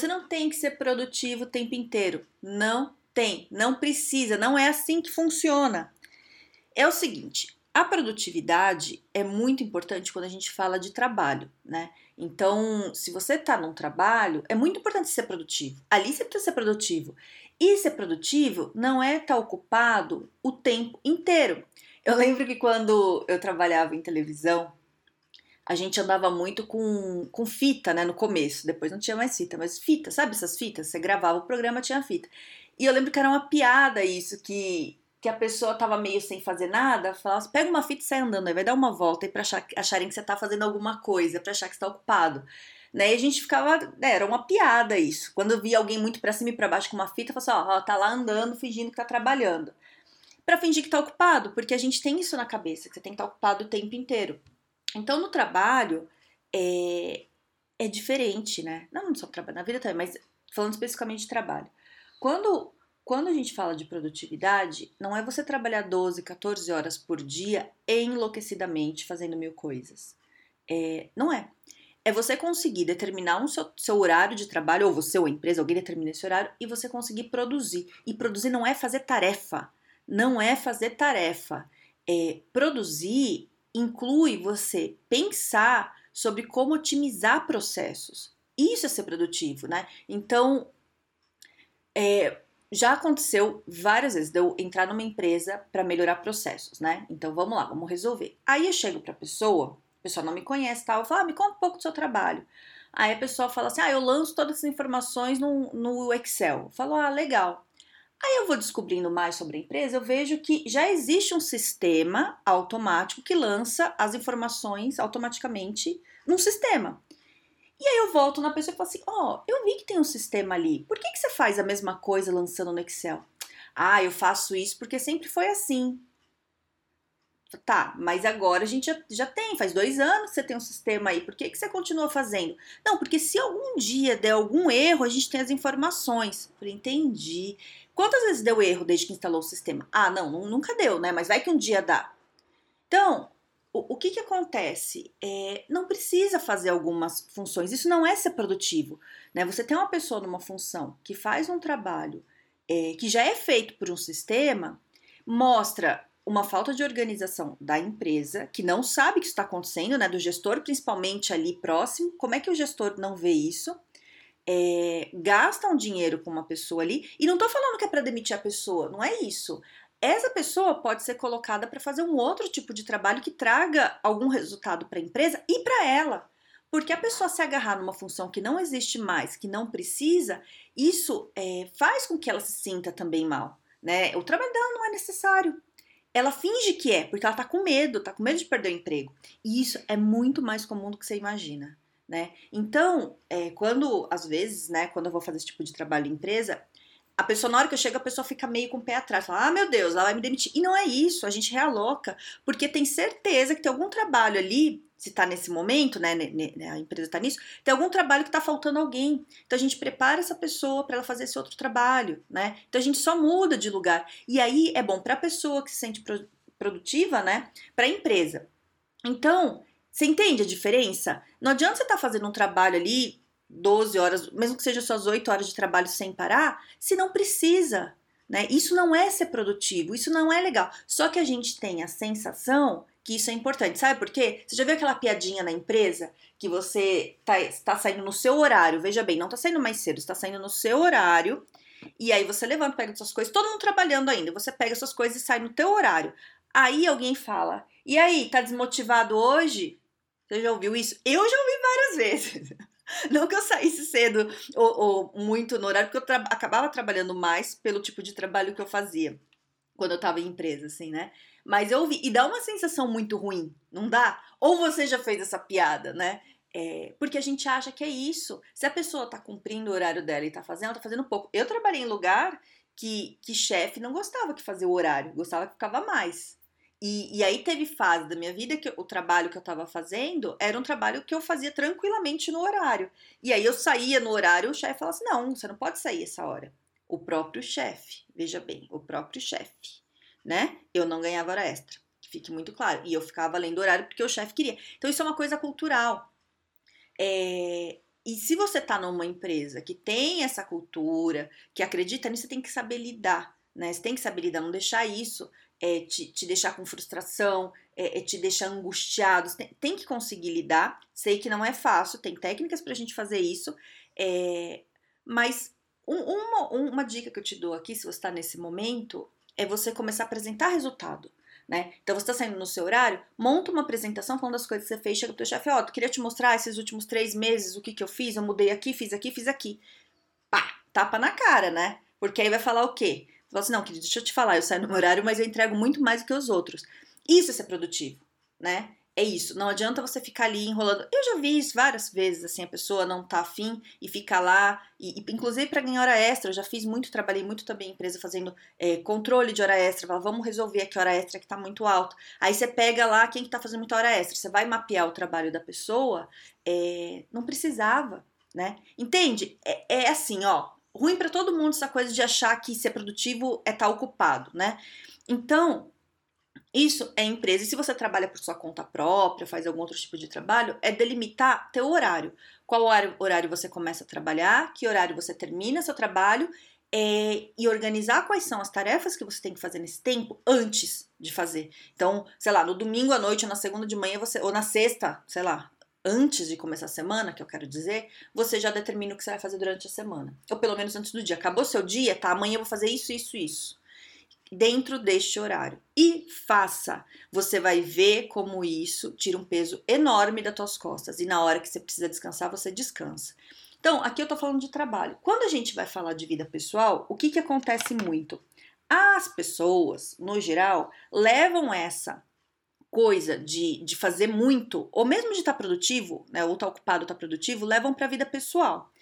Você não tem que ser produtivo o tempo inteiro. Não tem, não precisa, não é assim que funciona. É o seguinte, a produtividade é muito importante quando a gente fala de trabalho, né? Então, se você está num trabalho, é muito importante ser produtivo. Ali você precisa ser produtivo. E ser produtivo não é estar tá ocupado o tempo inteiro. Eu lembro que quando eu trabalhava em televisão, a gente andava muito com, com fita, né, no começo. Depois não tinha mais fita, mas fita, sabe essas fitas? Você gravava o programa, tinha fita. E eu lembro que era uma piada isso, que, que a pessoa tava meio sem fazer nada, falava assim, pega uma fita e sai andando, aí vai dar uma volta aí pra achar, acharem que você tá fazendo alguma coisa, pra achar que você tá ocupado. Né? E a gente ficava, né, era uma piada isso. Quando eu via alguém muito pra cima e pra baixo com uma fita, eu falava assim, ó, ó, tá lá andando, fingindo que tá trabalhando. Pra fingir que tá ocupado, porque a gente tem isso na cabeça, que você tem que estar tá ocupado o tempo inteiro. Então, no trabalho, é, é diferente, né? Não só trabalho, na vida também, mas falando especificamente de trabalho. Quando, quando a gente fala de produtividade, não é você trabalhar 12, 14 horas por dia enlouquecidamente fazendo mil coisas. É, não é. É você conseguir determinar um seu, seu horário de trabalho, ou você ou a empresa, alguém determina esse horário, e você conseguir produzir. E produzir não é fazer tarefa. Não é fazer tarefa. É, produzir inclui você pensar sobre como otimizar processos. Isso é ser produtivo, né? Então, é, já aconteceu várias vezes de eu entrar numa empresa para melhorar processos, né? Então vamos lá, vamos resolver. Aí eu chego para a pessoa, a pessoa não me conhece, tal, eu falo, ah, me conta um pouco do seu trabalho. Aí a pessoa fala assim, ah, eu lanço todas essas informações no, no Excel. Eu falo, ah, legal. Aí eu vou descobrindo mais sobre a empresa, eu vejo que já existe um sistema automático que lança as informações automaticamente num sistema. E aí eu volto na pessoa e falo assim: Ó, oh, eu vi que tem um sistema ali, por que, que você faz a mesma coisa lançando no Excel? Ah, eu faço isso porque sempre foi assim. Tá, mas agora a gente já, já tem, faz dois anos que você tem um sistema aí, por que, que você continua fazendo? Não, porque se algum dia der algum erro, a gente tem as informações. Eu falei, entendi. Quantas vezes deu erro desde que instalou o sistema? Ah, não, nunca deu, né? Mas vai que um dia dá. Então, o, o que, que acontece? É, não precisa fazer algumas funções. Isso não é ser produtivo. Né? Você tem uma pessoa numa função que faz um trabalho é, que já é feito por um sistema, mostra uma falta de organização da empresa, que não sabe que isso está acontecendo, né? Do gestor, principalmente ali próximo. Como é que o gestor não vê isso? é, gasta um dinheiro com uma pessoa ali, e não tô falando que é para demitir a pessoa, não é isso. Essa pessoa pode ser colocada para fazer um outro tipo de trabalho que traga algum resultado para a empresa e para ela. Porque a pessoa se agarrar numa função que não existe mais, que não precisa, isso é, faz com que ela se sinta também mal. Né? O trabalho dela não é necessário. Ela finge que é, porque ela tá com medo, tá com medo de perder o emprego. E isso é muito mais comum do que você imagina né? Então, é, quando, às vezes, né, quando eu vou fazer esse tipo de trabalho em empresa, a pessoa, na hora que eu chego, a pessoa fica meio com o pé atrás, fala, ah, meu Deus, ela vai me demitir. E não é isso, a gente realoca, porque tem certeza que tem algum trabalho ali, se tá nesse momento, né, a empresa tá nisso, tem algum trabalho que tá faltando alguém. Então a gente prepara essa pessoa para ela fazer esse outro trabalho, né? Então a gente só muda de lugar. E aí é bom para a pessoa que se sente produtiva, né, para a empresa. Então, você entende a diferença? Não adianta você estar tá fazendo um trabalho ali 12 horas, mesmo que seja suas 8 horas de trabalho sem parar, se não precisa. Né? Isso não é ser produtivo, isso não é legal. Só que a gente tem a sensação que isso é importante. Sabe por quê? Você já viu aquela piadinha na empresa que você está tá saindo no seu horário? Veja bem, não está saindo mais cedo, está saindo no seu horário. E aí você levanta, pega suas coisas, todo mundo trabalhando ainda. Você pega suas coisas e sai no teu horário. Aí alguém fala: "E aí, tá desmotivado hoje?" Você já ouviu isso? Eu já ouvi várias vezes. Não que eu saísse cedo ou, ou muito no horário, porque eu tra acabava trabalhando mais pelo tipo de trabalho que eu fazia quando eu estava em empresa, assim, né? Mas eu ouvi, e dá uma sensação muito ruim, não dá? Ou você já fez essa piada, né? É, porque a gente acha que é isso. Se a pessoa tá cumprindo o horário dela e tá fazendo, ela tá fazendo pouco. Eu trabalhei em lugar que, que chefe não gostava que fazia o horário, gostava que ficava mais. E, e, aí teve fase da minha vida que o trabalho que eu estava fazendo era um trabalho que eu fazia tranquilamente no horário. E aí eu saía no horário, o chefe falava assim: não, você não pode sair essa hora. O próprio chefe, veja bem, o próprio chefe, né? Eu não ganhava hora extra, que fique muito claro. E eu ficava além do horário porque o chefe queria. Então isso é uma coisa cultural. É, e se você está numa empresa que tem essa cultura, que acredita nisso, você tem que saber lidar, né? Você tem que saber lidar, não deixar isso é, te, te, deixar com frustração, é, é te deixar angustiado. Tem, tem, que conseguir lidar. Sei que não é fácil, tem técnicas para a gente fazer isso, é, mas um, uma, uma dica que eu te dou aqui, se você está nesse momento, é você começar a apresentar resultado. Né? Então você está saindo no seu horário, monta uma apresentação falando das coisas que você fez, chega pro teu chefe, ó, oh, queria te mostrar esses últimos três meses, o que que eu fiz, eu mudei aqui, fiz aqui, fiz aqui. Pá, tapa na cara, né? Porque aí vai falar o quê? Fala assim, não, querido, deixa eu te falar, eu saio no meu horário, mas eu entrego muito mais do que os outros. Isso é ser produtivo, né? É isso, não adianta você ficar ali enrolando. Eu já vi isso várias vezes, assim, a pessoa não tá afim e fica lá, e, e inclusive para ganhar hora extra, eu já fiz muito, trabalhei muito também em empresa fazendo é, controle de hora extra, fala, vamos resolver aqui a hora extra que tá muito alta. Aí você pega lá quem que tá fazendo muita hora extra, você vai mapear o trabalho da pessoa, é, não precisava, né? Entende? É, é assim, ó, ruim para todo mundo essa coisa de achar que ser produtivo é estar tá ocupado, né? Então, isso é empresa. E se você trabalha por sua conta própria, faz algum outro tipo de trabalho, é delimitar teu horário. Qual horário, você começa a trabalhar, que horário você termina seu trabalho é, e organizar quais são as tarefas que você tem que fazer nesse tempo antes de fazer. Então, sei lá, no domingo à noite ou na segunda de manhã você ou na sexta, sei lá, antes de começar a semana, que eu quero dizer, você já determina o que você vai fazer durante a semana. Ou pelo menos antes do dia. Acabou seu dia, tá? Amanhã eu vou fazer isso, isso, isso. Dentro deste horário. E faça. Você vai ver como isso tira um peso enorme das tuas costas. E na hora que você precisa descansar, você descansa. Então, aqui eu tô falando de trabalho. Quando a gente vai falar de vida pessoal, o que que acontece muito? As pessoas, no geral, levam essa coisa de, de fazer muito, ou mesmo de estar tá produtivo, né, ou estar tá ocupado, estar tá produtivo, levam para a vida pessoal.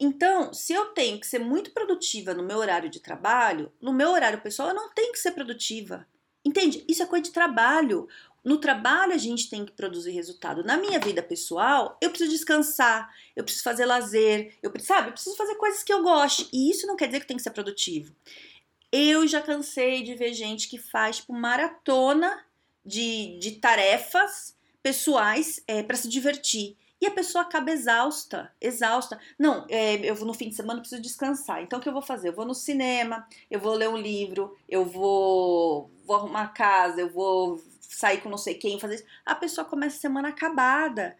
Então, se eu tenho que ser muito produtiva no meu horário de trabalho, no meu horário pessoal eu não tenho que ser produtiva. Entende? Isso é coisa de trabalho. No trabalho a gente tem que produzir resultado. Na minha vida pessoal, eu preciso descansar, eu preciso fazer lazer, eu sabe, eu preciso fazer coisas que eu gosto. E isso não quer dizer que tem que ser produtivo. Eu já cansei de ver gente que faz tipo maratona de, de tarefas pessoais é, para se divertir. E a pessoa acaba exausta, exausta. Não, é, eu vou no fim de semana preciso descansar. Então o que eu vou fazer? Eu vou no cinema, eu vou ler um livro, eu vou, vou arrumar casa, eu vou sair com não sei quem, fazer isso. A pessoa começa a semana acabada.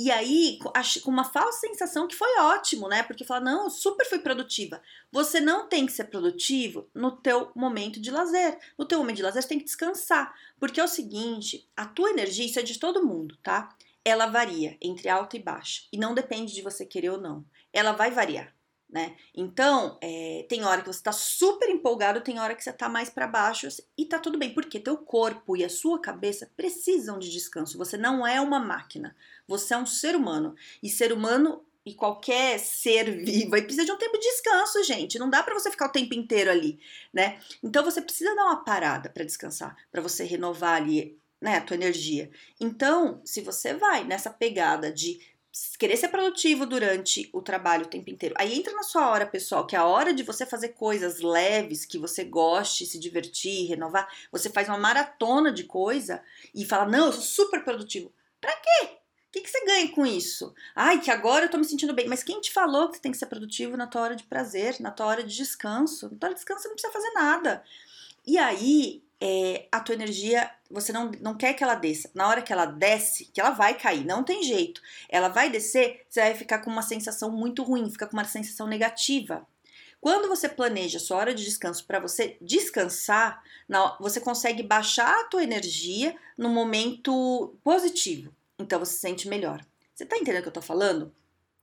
E aí, com uma falsa sensação que foi ótimo, né? Porque fala, não, eu super fui produtiva. Você não tem que ser produtivo no teu momento de lazer. No teu momento de lazer, você tem que descansar. Porque é o seguinte, a tua energia, isso é de todo mundo, tá? Ela varia entre alta e baixa. E não depende de você querer ou não. Ela vai variar né? Então, é, tem hora que você tá super empolgado, tem hora que você tá mais para baixo assim, e tá tudo bem, porque teu corpo e a sua cabeça precisam de descanso. Você não é uma máquina, você é um ser humano. E ser humano e qualquer ser vivo aí precisa de um tempo de descanso, gente. Não dá para você ficar o tempo inteiro ali, né? Então você precisa dar uma parada para descansar, para você renovar ali né, a tua energia. Então, se você vai nessa pegada de querer ser produtivo durante o trabalho o tempo inteiro. Aí entra na sua hora, pessoal, que é a hora de você fazer coisas leves, que você goste, se divertir, renovar. Você faz uma maratona de coisa e fala: Não, eu sou super produtivo. Pra quê? O que, que você ganha com isso? Ai, que agora eu tô me sentindo bem. Mas quem te falou que você tem que ser produtivo na tua hora de prazer, na tua hora de descanso? Na tua hora de descanso você não precisa fazer nada. E aí, é, a tua energia, você não, não quer que ela desça. Na hora que ela desce, que ela vai cair, não tem jeito. Ela vai descer, você vai ficar com uma sensação muito ruim, fica com uma sensação negativa. Quando você planeja sua hora de descanso para você descansar, você consegue baixar a tua energia no momento positivo. Então você se sente melhor. Você tá entendendo o que eu tô falando?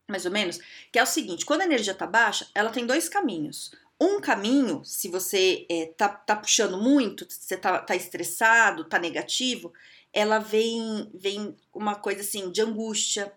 Mais ou menos? Que é o seguinte, quando a energia tá baixa, ela tem dois caminhos. Um caminho, se você é, tá, tá puxando muito, você tá, tá estressado, tá negativo, ela vem, vem uma coisa assim de angústia,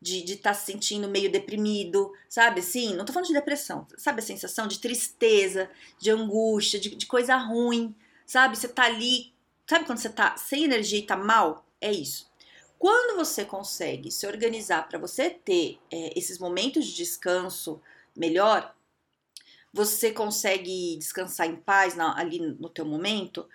de estar tá se sentindo meio deprimido, sabe assim? Não tô falando de depressão, sabe a sensação de tristeza, de angústia, de, de coisa ruim, sabe? Você tá ali, sabe quando você tá sem energia e tá mal? É isso. Quando você consegue se organizar para você ter é, esses momentos de descanso melhor, você consegue descansar em paz na, ali no teu momento,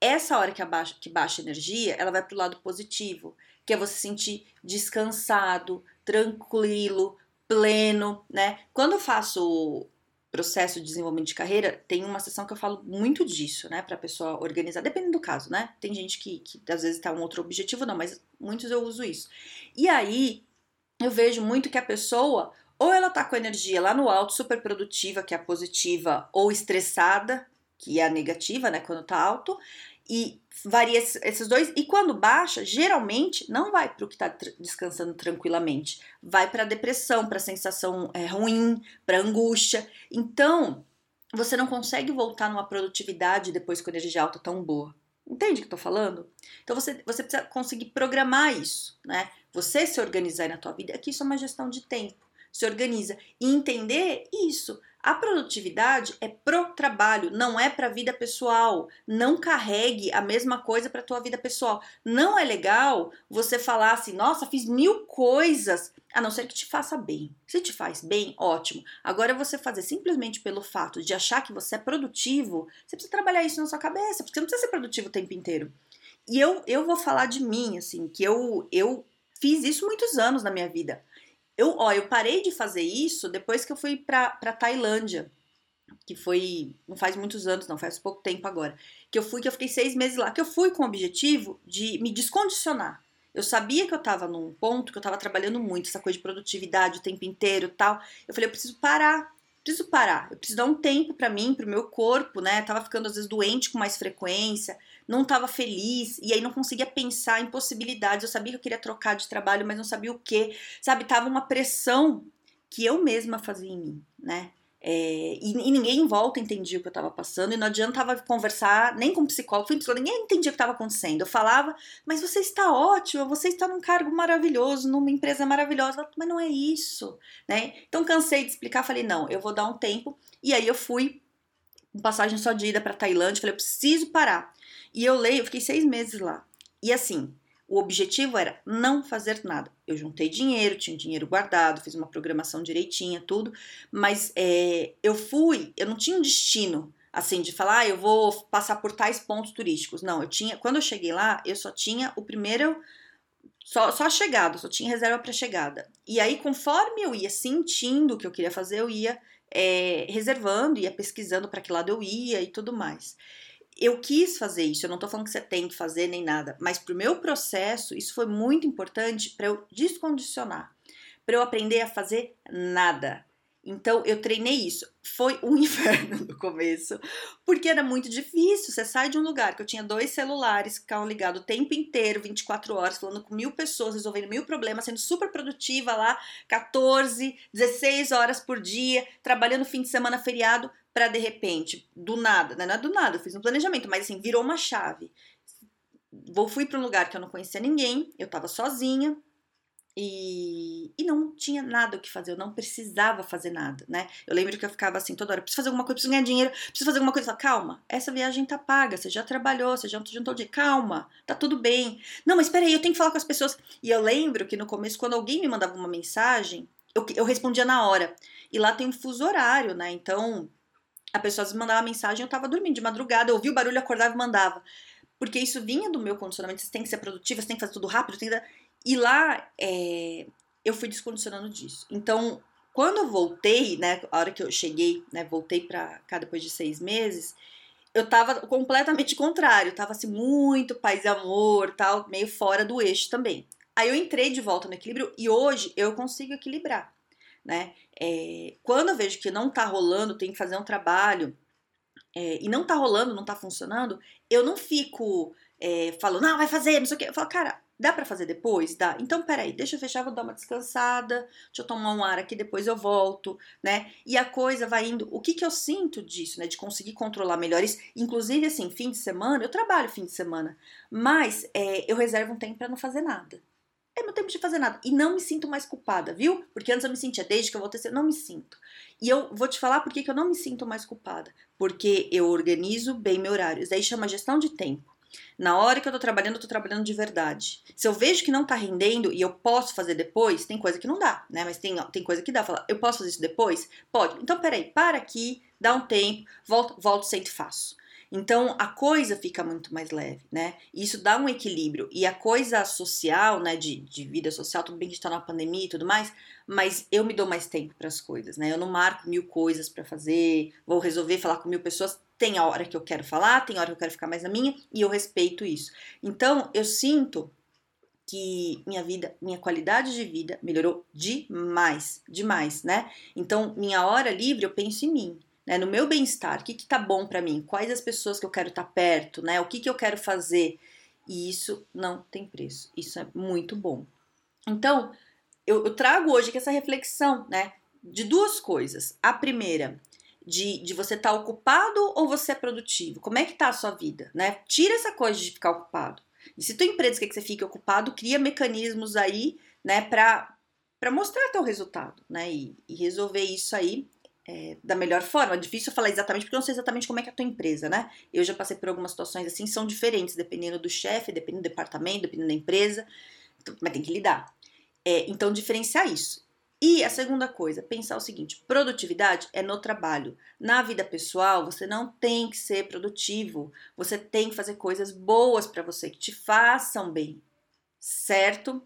essa hora que, abaixa, que baixa energia, ela vai pro lado positivo, que é você se sentir descansado, tranquilo, pleno, né? Quando eu faço processo de desenvolvimento de carreira, tem uma sessão que eu falo muito disso, né, pra pessoa organizar, dependendo do caso, né? Tem gente que, que às vezes tá um outro objetivo, não, mas muitos eu uso isso. E aí, eu vejo muito que a pessoa, ou ela tá com energia lá no alto, super produtiva, que é a positiva, ou estressada, que é a negativa, né, quando tá alto, e varia esses dois. E quando baixa, geralmente não vai para o que está descansando tranquilamente, vai para depressão, para sensação é, ruim, para angústia. Então, você não consegue voltar numa produtividade depois com energia alta tão boa. Entende o que eu tô falando? Então você, você precisa conseguir programar isso, né? Você se organizar na tua vida, aqui isso é uma gestão de tempo. Se organiza e entender isso. A produtividade é pro trabalho, não é para a vida pessoal. Não carregue a mesma coisa para tua vida pessoal. Não é legal você falar assim, nossa, fiz mil coisas, a não ser que te faça bem. Se te faz bem, ótimo. Agora você fazer simplesmente pelo fato de achar que você é produtivo, você precisa trabalhar isso na sua cabeça, porque você não precisa ser produtivo o tempo inteiro. E eu, eu vou falar de mim, assim, que eu, eu fiz isso muitos anos na minha vida. Eu, ó, eu parei de fazer isso depois que eu fui pra, pra Tailândia, que foi, não faz muitos anos, não, faz pouco tempo agora, que eu fui, que eu fiquei seis meses lá, que eu fui com o objetivo de me descondicionar. Eu sabia que eu tava num ponto que eu tava trabalhando muito, essa coisa de produtividade o tempo inteiro tal. Eu falei, eu preciso parar, preciso parar, eu preciso dar um tempo para mim, pro meu corpo, né? tava ficando às vezes doente com mais frequência, não estava feliz e aí não conseguia pensar em possibilidades. Eu sabia que eu queria trocar de trabalho, mas não sabia o que, sabe? Tava uma pressão que eu mesma fazia em mim, né? É, e, e, ninguém em volta entendia o que eu estava passando, e não adiantava conversar nem com psicólogo, fui psicólogo, ninguém entendia o que estava acontecendo. Eu falava, mas você está ótima, você está num cargo maravilhoso, numa empresa maravilhosa, mas não é isso, né? Então cansei de explicar, falei, não, eu vou dar um tempo, e aí eu fui, passagem só de ida para Tailândia, falei, eu preciso parar. E eu leio, eu fiquei seis meses lá. E assim, o objetivo era não fazer nada. Eu juntei dinheiro, tinha dinheiro guardado, fiz uma programação direitinha, tudo, mas é, eu fui, eu não tinha um destino assim de falar, ah, eu vou passar por tais pontos turísticos. Não, eu tinha, quando eu cheguei lá, eu só tinha o primeiro só, só a chegada, só tinha reserva para chegada. E aí, conforme eu ia sentindo o que eu queria fazer, eu ia é, reservando, ia pesquisando para que lado eu ia e tudo mais eu quis fazer isso, eu não tô falando que você tem que fazer nem nada, mas pro meu processo, isso foi muito importante para eu descondicionar, para eu aprender a fazer nada. Então eu treinei isso. Foi um inferno no começo, porque era muito difícil. Você sai de um lugar que eu tinha dois celulares que ficavam ligados o tempo inteiro, 24 horas, falando com mil pessoas, resolvendo mil problemas, sendo super produtiva lá, 14, 16 horas por dia, trabalhando fim de semana feriado para de repente, do nada, né? não é do nada, eu fiz um planejamento, mas assim, virou uma chave. Vou fui para um lugar que eu não conhecia ninguém, eu estava sozinha e, e não tinha nada o que fazer, eu não precisava fazer nada, né? Eu lembro que eu ficava assim toda hora, preciso fazer alguma coisa, preciso ganhar dinheiro, preciso fazer alguma coisa. Falo, calma, essa viagem tá paga, você já trabalhou, você já juntou de calma, tá tudo bem. Não, mas peraí, eu tenho que falar com as pessoas. E eu lembro que no começo, quando alguém me mandava uma mensagem, eu, eu respondia na hora. E lá tem um fuso horário, né? Então, a pessoa me mandava mensagem, eu tava dormindo de madrugada, eu ouvia o barulho, acordava e mandava. Porque isso vinha do meu condicionamento, você tem que ser produtiva, você tem que fazer tudo rápido, tem que... E lá, é, eu fui descondicionando disso. Então, quando eu voltei, né, a hora que eu cheguei, né, voltei pra cá depois de seis meses, eu tava completamente contrário, tava assim, muito paz e amor, tal, meio fora do eixo também. Aí eu entrei de volta no equilíbrio e hoje eu consigo equilibrar né? É, quando eu vejo que não tá rolando, tem que fazer um trabalho é, e não tá rolando, não tá funcionando, eu não fico é, falando, não, vai fazer, não sei o que. Eu falo, cara, dá para fazer depois? Dá. Então, peraí, deixa eu fechar, vou dar uma descansada, deixa eu tomar um ar aqui, depois eu volto, né? E a coisa vai indo. O que que eu sinto disso, né? De conseguir controlar melhor isso. Inclusive, assim, fim de semana, eu trabalho fim de semana, mas é, eu reservo um tempo para não fazer nada é meu tempo de fazer nada. E não me sinto mais culpada, viu? Porque antes eu me sentia, desde que eu vou ter, eu não me sinto. E eu vou te falar por que eu não me sinto mais culpada. Porque eu organizo bem meu horário. Isso daí chama gestão de tempo. Na hora que eu tô trabalhando, eu tô trabalhando de verdade. Se eu vejo que não tá rendendo e eu posso fazer depois, tem coisa que não dá, né? Mas tem, tem coisa que dá. Fala, eu posso fazer isso depois? Pode. Então, peraí, para aqui, dá um tempo, volto, volto, sempre faço. Então a coisa fica muito mais leve, né? Isso dá um equilíbrio. E a coisa social, né, de, de vida social, tudo bem que a gente tá na pandemia e tudo mais, mas eu me dou mais tempo para as coisas, né? Eu não marco mil coisas para fazer, vou resolver falar com mil pessoas. Tem a hora que eu quero falar, tem a hora que eu quero ficar mais na minha, e eu respeito isso. Então eu sinto que minha vida, minha qualidade de vida melhorou demais, demais, né? Então, minha hora livre eu penso em mim né, no meu bem-estar, o que que tá bom para mim, quais as pessoas que eu quero estar tá perto, né, o que que eu quero fazer, e isso não tem preço, isso é muito bom. Então, eu, eu trago hoje aqui essa reflexão, né, de duas coisas. A primeira, de, de você estar tá ocupado ou você é produtivo? Como é que tá a sua vida, né? Tira essa coisa de ficar ocupado. E se tua empresa quer que você fique ocupado, cria mecanismos aí, né, para mostrar teu resultado, né, e, e resolver isso aí é, da melhor forma. É difícil falar exatamente, porque eu não sei exatamente como é que é a tua empresa, né? Eu já passei por algumas situações assim, são diferentes, dependendo do chefe, dependendo do departamento, dependendo da empresa, então, mas tem que lidar. É, então, diferenciar isso. E a segunda coisa, pensar o seguinte: produtividade é no trabalho. Na vida pessoal, você não tem que ser produtivo. Você tem que fazer coisas boas para você, que te façam bem, certo?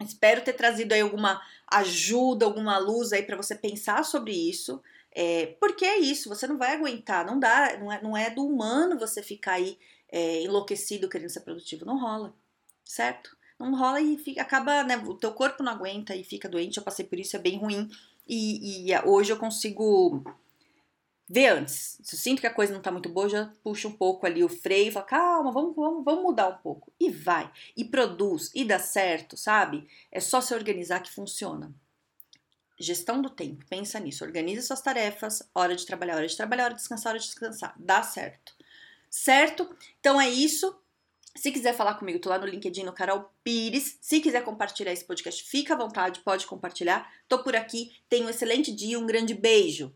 Espero ter trazido aí alguma ajuda, alguma luz aí para você pensar sobre isso. É, porque é isso, você não vai aguentar, não dá, não é, não é do humano você ficar aí é, enlouquecido querendo ser produtivo, não rola, certo? Não rola e fica, acaba, né, o teu corpo não aguenta e fica doente, eu passei por isso, é bem ruim, e, e hoje eu consigo vê antes. Se eu sinto que a coisa não tá muito boa, já puxa um pouco ali o freio fala, calma, vamos, vamos, vamos mudar um pouco. E vai. E produz, e dá certo, sabe? É só se organizar que funciona. Gestão do tempo, pensa nisso. Organiza suas tarefas, hora de trabalhar, hora de trabalhar, hora de descansar, hora de descansar. Dá certo. Certo? Então é isso. Se quiser falar comigo, tô lá no LinkedIn, no Carol Pires. Se quiser compartilhar esse podcast, fica à vontade, pode compartilhar. Tô por aqui. Tenha um excelente dia, um grande beijo.